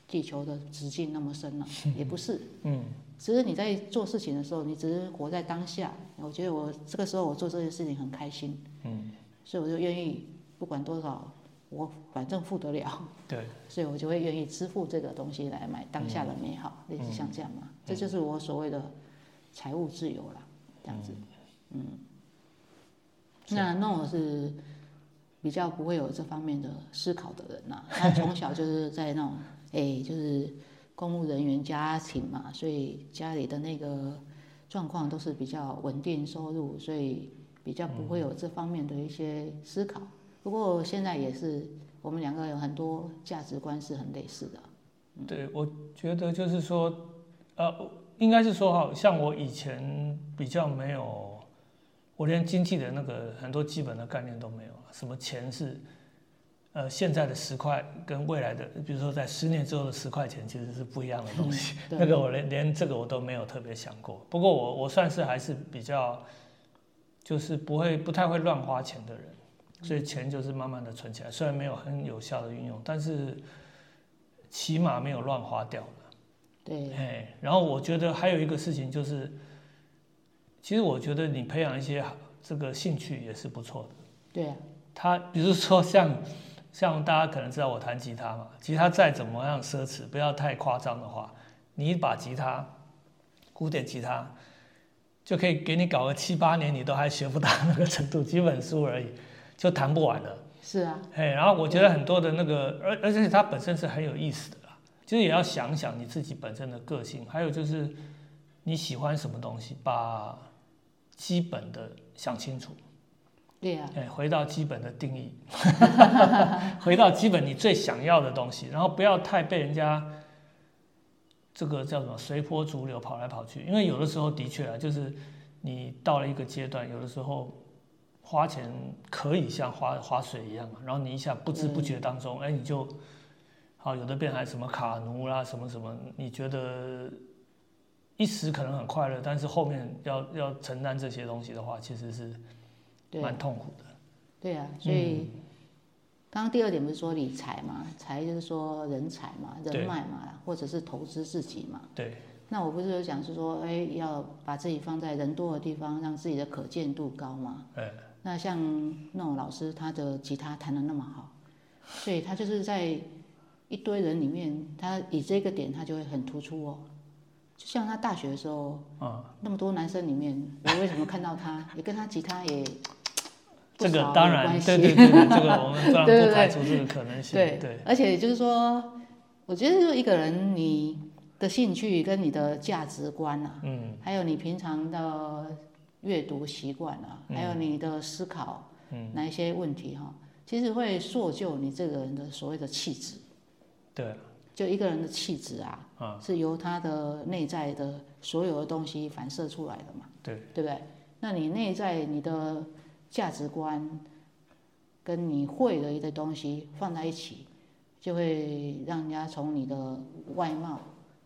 地球的直径那么深了，也不是，嗯。只是你在做事情的时候，你只是活在当下。我觉得我这个时候我做这件事情很开心，嗯，所以我就愿意不管多少，我反正付得了，对，所以我就会愿意支付这个东西来买当下的美好，类似像这样嘛，这就是我所谓的财务自由了，这样子，嗯，那那我是比较不会有这方面的思考的人呐，他从小就是在那种，哎，就是。公务人员家庭嘛，所以家里的那个状况都是比较稳定收入，所以比较不会有这方面的一些思考。不过现在也是，我们两个有很多价值观是很类似的。对，我觉得就是说，呃，应该是说哈，像我以前比较没有，我连经济的那个很多基本的概念都没有，什么钱是。呃，现在的十块跟未来的，比如说在十年之后的十块钱，其实是不一样的东西。那个我连连这个我都没有特别想过。不过我我算是还是比较，就是不会不太会乱花钱的人，所以钱就是慢慢的存起来。虽然没有很有效的运用，但是起码没有乱花掉了。对。哎，然后我觉得还有一个事情就是，其实我觉得你培养一些这个兴趣也是不错的。对啊。他比如说像。像大家可能知道我弹吉他嘛，吉他再怎么样奢侈，不要太夸张的话，你一把吉他，古典吉他，就可以给你搞个七八年，你都还学不到那个程度，几本书而已，就谈不完了。是啊，哎，然后我觉得很多的那个，而而且它本身是很有意思的啦，就是也要想想你自己本身的个性，还有就是你喜欢什么东西，把基本的想清楚。对呀，哎，回到基本的定义，回到基本你最想要的东西，然后不要太被人家这个叫什么随波逐流跑来跑去，因为有的时候的确啊，就是你到了一个阶段，有的时候花钱可以像花花水一样嘛，然后你一下不知不觉当中，哎，你就好，有的变还什么卡奴啦，什么什么，你觉得一时可能很快乐，但是后面要要承担这些东西的话，其实是对蛮痛苦的。对啊，所以刚刚第二点不是说理财嘛，财就是说人才嘛、人脉嘛，或者是投资自己嘛。对，那我不是有讲是说，哎，要把自己放在人多的地方，让自己的可见度高嘛。哎，那像那种老师，他的吉他弹得那么好，所以他就是在一堆人里面，他以这个点他就会很突出哦。就像他大学的时候，嗯，那么多男生里面，我为什么看到他，也跟他吉他也 不这个当然，对对对对，这个 我们当然对对不排除这个可能性。对对，而且就是说，我觉得就一个人你的兴趣跟你的价值观啊，嗯。还有你平常的阅读习惯啊，还有你的思考，嗯，哪一些问题哈、其实会塑就你这个人的所谓的气质。对，就一个人的气质啊，啊。是由他的内在的所有的东西反射出来的嘛，对，对不对？那你内在你的价值观跟你会的一些东西放在一起，就会让人家从你的外貌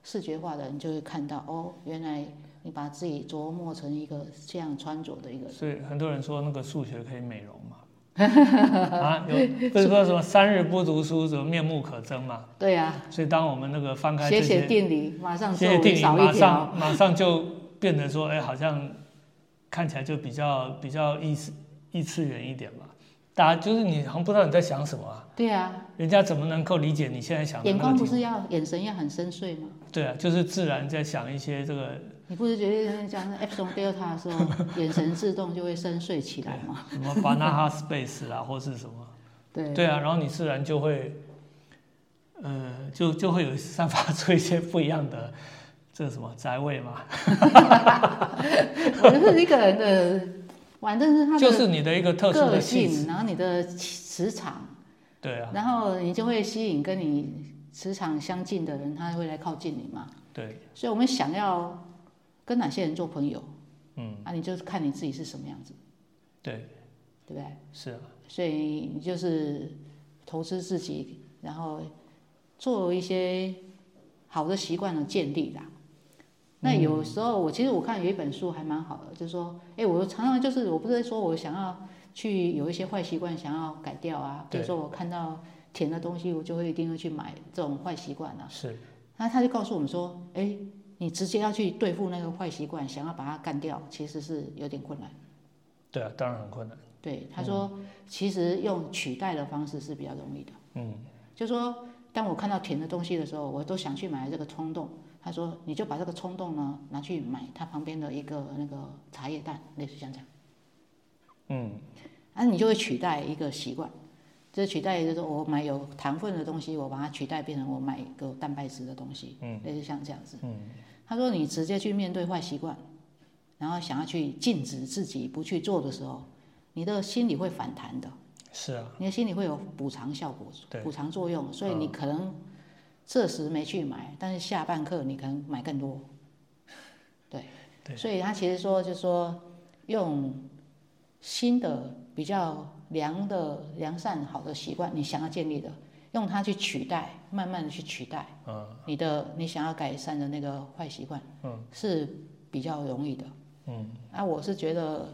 视觉化的人就会看到哦，原来你把自己琢磨成一个这样穿着的一个人。所以很多人说那个数学可以美容嘛。啊，有不是说什么三日不读书，什么面目可憎嘛？对呀、所以当我们那个翻开写写定理，马上写写皱定理，马。上马上就变得说，哎，好像看起来就比较比较异次异次元一点嘛。大家就是你好像不知道你在想什么啊，对啊、人家怎么能够理解你现在想的眼？光不是要眼神要很深邃吗？对啊，就是自然在想一些这个你不是觉得讲 epsilon delta 的时候，眼神自动就会深邃起来吗？什么 banana space 啦，或是什么，对对啊，然后你自然就会，呃，就就会有散发出一些不一样的这个什么宅味嘛，我觉得一个人的，反正是他就是你的一个特殊个的，性，然后你的磁场，对啊，然后你就会吸引跟你磁场相近的人，他会来靠近你嘛。对，所以我们想要跟哪些人做朋友，嗯，啊，你就看你自己是什么样子，对，对不对？是啊，所以你就是投资自己，然后做一些好的习惯的建立啦。那有时候我其实我看有一本书还蛮好的，就是说，哎，我常常就是我不是说我想要去有一些坏习惯想要改掉啊，比如说我看到甜的东西，我就会一定会去买这种坏习惯啊。是，那他就告诉我们说，哎，你直接要去对付那个坏习惯，想要把它干掉，其实是有点困难。对啊，当然很困难，对，他说，其实用取代的方式是比较容易的。嗯，就说当我看到甜的东西的时候，我都想去买这个冲动。他说，你就把这个冲动呢拿去买它旁边的一个那个茶叶蛋，类似像这样，嗯，啊，你就会取代一个习惯。这取代就是我买有糖分的东西，我把它取代变成我买一个蛋白质的东西，嗯，类似像这样子。嗯，他说你直接去面对坏习惯，然后想要去禁止自己不去做的时候，你的心理会反弹的。是啊，你的心理会有补偿效果对、补偿作用，所以你可能这时没去买，但是下半刻你可能买更多。对，对所以他其实说，就是说用新的比较良的良善好的习惯，你想要建立的，用它去取代，慢慢的去取代嗯你的你想要改善的那个坏习惯，嗯，是比较容易的。嗯，啊，我是觉得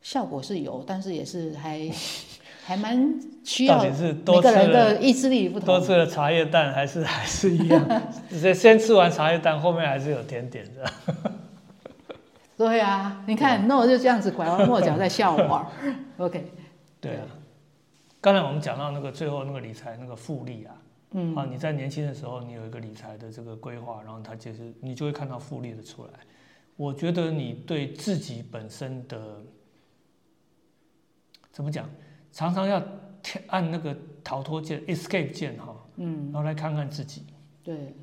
效果是有，但是也是还 还蛮需要到底是多每个人吃的意志力不同。多吃了茶叶蛋还是还是一样，只是先吃完茶叶蛋，后面还是有甜点的。对啊，你看那我就这样子拐弯抹角在笑我。OK，对啊，刚才我们讲到那个最后那个理财那个复利啊，嗯，啊，你在年轻的时候你有一个理财的这个规划，然后它就是你就会看到复利的出来。我觉得你对自己本身的怎么讲，常常要跳按那个逃脱键 （escape 键）哈，嗯，然后来看看自己，对，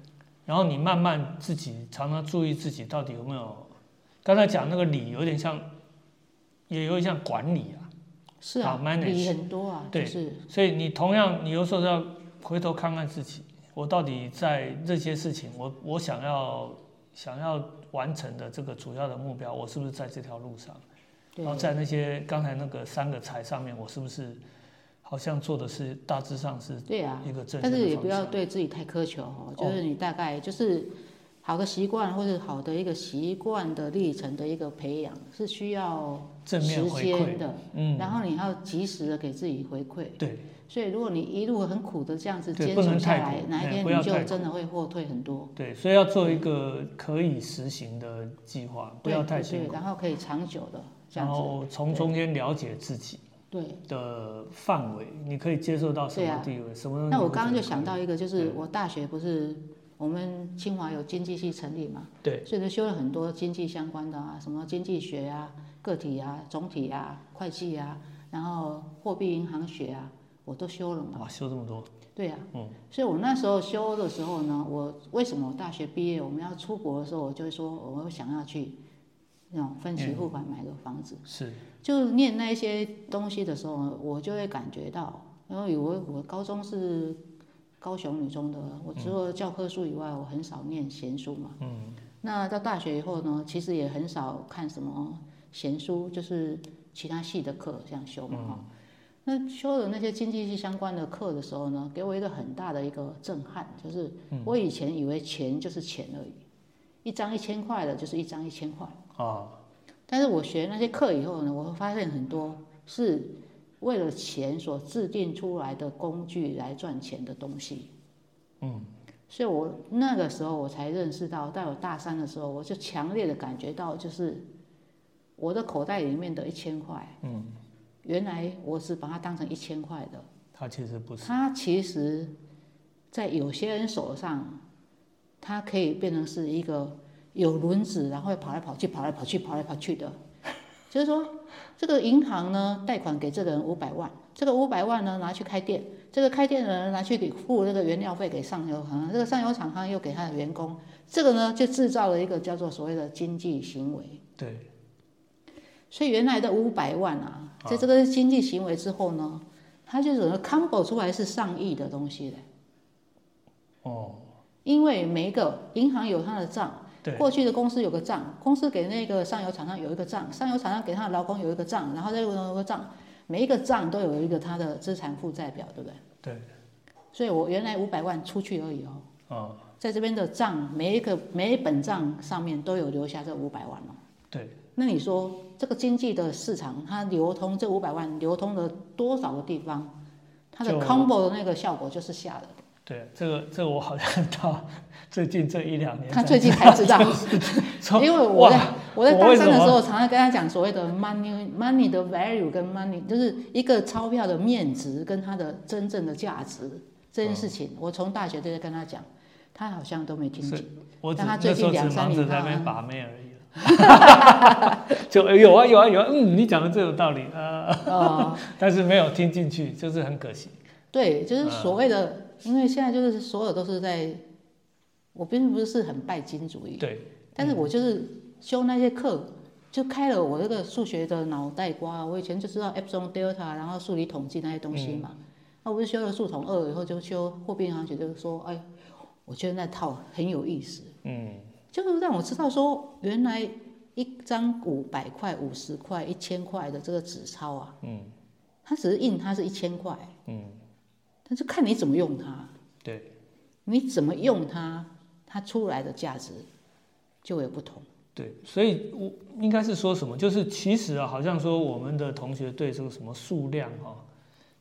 然后你慢慢自己常常注意自己到底有没有。刚才讲那个理有点像，也有点像管理啊。是啊很多啊，对就是。所以你同样，你有时候要回头看看自己，我到底在这些事情，我我想要想要完成的这个主要的目标，我是不是在这条路上？然后在那些刚才那个三个财上面，我是不是好好像做的是大致上是对啊，一个正但是也不要对自己太苛求哦，就是你大概就是好的习惯或者好的一个习惯的历程的一个培养是需要时间的，嗯，然后你要及时的给自己回馈。对所以如果你一路很苦的这样子坚对不能守下来哪一天你就真的会后退很多。对，所以要做一个可以实行的计划，不要太对对，辛苦，然后可以长久的这然样子。后从中间了解自己对，的范围，你可以接受到什么地位，什么。那我刚刚就想，到一个，就是我大学不是我们清华有经济系成立嘛，对，所以就修了很多经济相关的啊，什么经济学啊、个体啊、总体啊、会计啊，然后货币银行学啊，我都修了嘛。哇，修这么多，对呀、嗯，所以我那时候修的时候呢，我为什么我大学毕业我们要出国的时候，我就会说我想要去那种分期付款买个房子。是，就念那些东西的时候，我就会感觉到，因为我我高中是高雄女中的，我除了教科书以外，我很少念闲书嘛。嗯，那到大学以后呢，其实也很少看什么闲书，就是其他系的课这样修嘛哈。那修了那些经济系相关的课的时候呢，给我一个很大的一个震撼，就是我以前以为钱就是钱而已，一张一千块的就是一张一千块。啊，但是我学那些课以后呢，我会发现很多是为了钱所制定出来的工具来赚钱的东西。嗯，所以我那个时候我才认识到，在我大三的时候，我就强烈的感觉到，就是我的口袋里面的一千块，嗯，原来我是把它当成一千块的，它其实不是，它其实，在有些人手上，它可以变成是一个有轮子，然后跑来跑去、跑来跑去、跑来跑去的。就是说，这个银行呢贷款给这个人五百万，这个五百万呢拿去开店，这个开店的人拿去给付那个原料费给上游厂商，这个上游厂商又给他的员工，这个呢就制造了一个叫做所谓的经济行为。对，所以原来的五百万啊，在这个经济行为之后呢，它就整个 combo 出来是上亿的东西嘞。哦，因为每一个银行有它的账，对，过去的公司有个账，公司给那个上游厂商有一个账，上游厂商给他的劳工有一个账，然后再有一个账，每一个账都有一个它的资产负债表，对不对？对，所以我原来五百万出去而已哦，哦，在这边的账每一个每一本账上面都有留下这五百万哦。对，那你说这个经济的市场，它流通这五百万流通了多少个地方？它的 combo 的那个效果就是下的。对，这个这个我好像 到最近这一两年，他最近才知道，从因为我在我在大三的时候，常常跟他讲所谓的 money money 的 value 跟 money，就是一个钞票的面值跟它的真正的价值这件事情，我从大学就在跟他讲，他好像都没听是进。我只但他最近两三年他在那边 把妹而已了就哎有啊有啊有啊，嗯，你讲的这有道理啊，呃，但是没有听进去，就是很可惜。对，就是嗯所谓的，因为现在就是所有都是在，我并不是很拜金主义，对，但是我就是修那些课，就开了我这个数学的脑袋瓜。我以前就知道 epsilon delta，然后数理统计那些东西嘛。那、我不是修了数统二以后，就修货币银行学，就是说，哎，我觉得那套很有意思，嗯，就是让我知道说，原来一张五百块、五十块、一千块的这个纸钞啊，嗯，它只是印它是一千块，嗯，但是看你怎么用它，对你怎么用它，它出来的价值就会有不同。对，所以我应该是说什么？就是其实啊，好像说我们的同学对这个什么数量哈、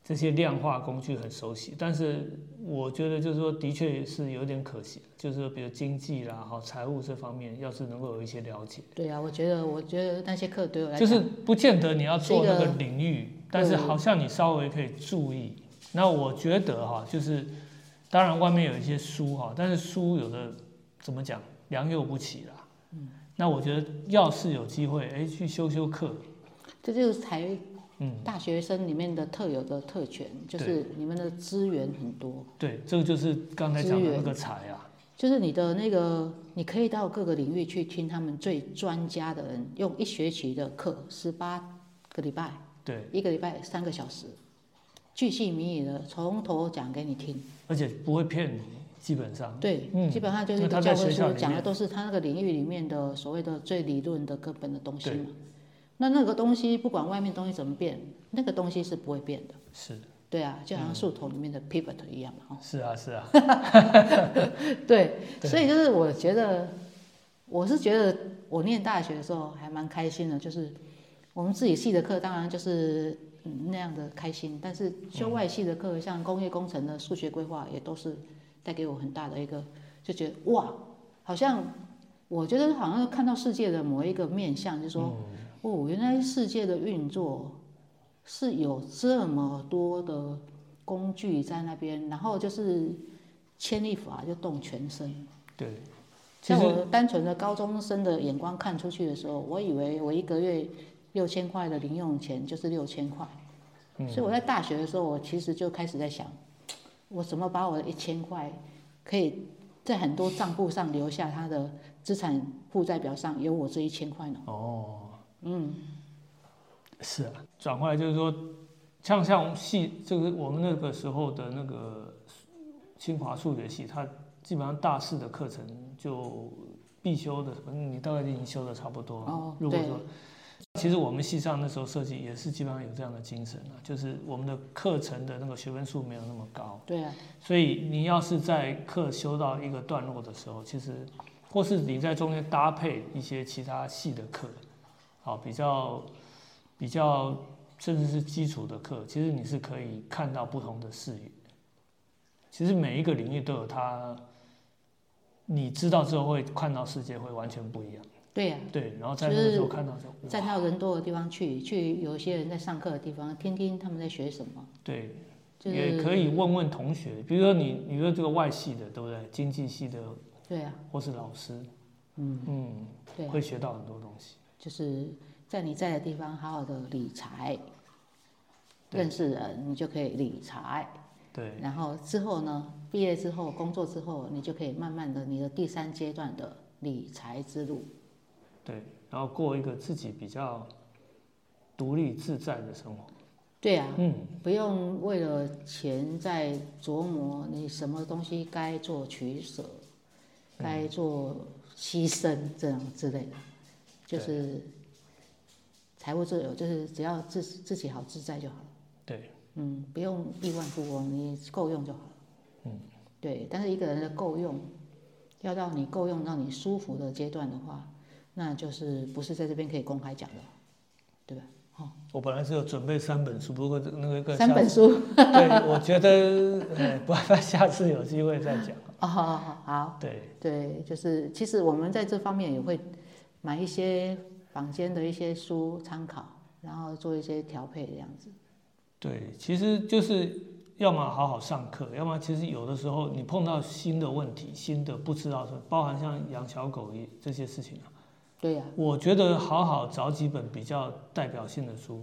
这些量化工具很熟悉，但是我觉得就是说，的确是有点可惜，就是说比如经济啦、哈财务这方面，要是能够有一些了解，对啊，我觉得，我觉得那些课对我来讲，就是不见得你要做那个领域，但是好像你稍微可以注意。那我觉得哈，就是当然外面有一些书哈，但是书有的怎么讲，良莠不齐啦。嗯，那我觉得要是有机会，哎，去修修课，这就是才嗯，大学生里面的特有的特权，就是你们的资源很多，对，这个就是刚才讲的那个才啊，就是你的那个，你可以到各个领域去听他们最专家的人用一学期的课，十八个礼拜，对，一个礼拜三个小时，巨细靡遗的从头讲给你听。而且不会骗你，基本上，对，嗯基本上就是教科书讲的都是他那个领域里面的所谓的最理论的根本的东西嘛。那那个东西不管外面东西怎么变，那个东西是不会变的。是，对啊，就好像树头里面的 pivot 一样嘛，哦。是啊，是啊，对，对所以就是我觉得，我是觉得我念大学的时候还蛮开心的，就是我们自己系的课当然就是嗯那样的开心，但是修外系的课，像工业工程的数学规划，也都是带给我很大的一个，就觉得哇，好像我觉得好像看到世界的某一个面相，就说，哦，原来世界的运作是有这么多的工具在那边，然后就是牵一发就动全身。对，像我单纯的高中生的眼光看出去的时候，我以为我一个月六千块的零用钱就是六千块，嗯所以我在大学的时候，我其实就开始在想，我怎么把我的一千块可以在很多账簿上留下它的资产负债表上有我这一千块呢？哦，嗯，是啊，转过来就是说，像像系，这个我们那个时候的那个清华数学系，它基本上大四的课程就必修的，你大概已经修的差不多了。哦对如果说，其实我们系上那时候设计也是基本上有这样的精神啊，就是我们的课程的那个学分数没有那么高，对啊，所以你要是在课修到一个段落的时候，其实或是你在中间搭配一些其他系的课，好比较比较甚至是基础的课，其实你是可以看到不同的视野。其实每一个领域都有它，你知道之后会看到世界会完全不一样。对呀、对，然后在那个时候看到站到人多的地方去，去有些人在上课的地方，听听他们在学什么，对，就是也可以问问同学，比如说你，你说这个外系的，对不对？经济系的对啊，或是老师，嗯，嗯，对啊，会学到很多东西。就是在你在的地方好好的理财，对认识人，你就可以理财。对，然后之后呢，毕业之后工作之后，你就可以慢慢的你的第三阶段的理财之路。对，然后过一个自己比较独立自在的生活。对啊，嗯，不用为了钱在琢磨你什么东西该做取舍，该做牺牲这样之类的，就是财务自由，就是只要自自己好自在就好了。对，嗯，不用亿万富翁，你够用就好了。嗯，对。但是一个人的够用，要到你够用到你舒服的阶段的话，那就是不是在这边可以公开讲的，对吧？我本来是有准备三本书，不过这那个个三本书。对，我觉得，呃，不然下次有机会再讲。哦，好好好，对，对，就是其实我们在这方面也会买一些坊间的一些书参考，然后做一些调配这样子。对，其实就是要么好好上课，要么其实有的时候你碰到新的问题、新的不知道的，包含像养小狗一这些事情啊，对呀、我觉得好好找几本比较代表性的书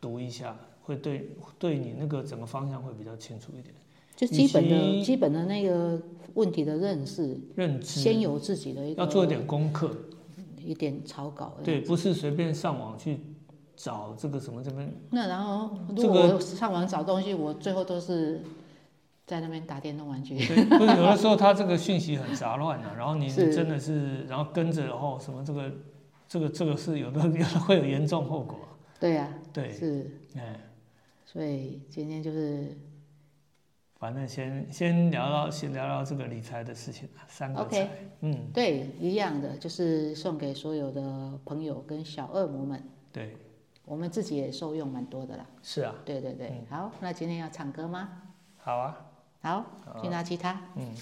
读一下，会对对你那个整个方向会比较清楚一点，就基本的基本的那个问题的认识，认知先有自己的一个要做一点功课，一点草稿。对，不是随便上网去找这个什么这边，那然后如果我上网找东西，我最后都是在那边打电动玩具。对，不是有的时候他这个讯息很杂乱的、然后你真的是，然后跟着然后什么这个这个这个是有的会有严重后果，对呀、对，是，哎，所以今天就是反正先先聊聊先聊聊这个理财的事情啊，三个 OK 财，嗯，对一样的，就是送给所有的朋友跟小恶魔们，对，我们自己也受用蛮多的啦。是啊，对对对，好，那今天要唱歌吗？好啊，好，去拿吉他。嗯。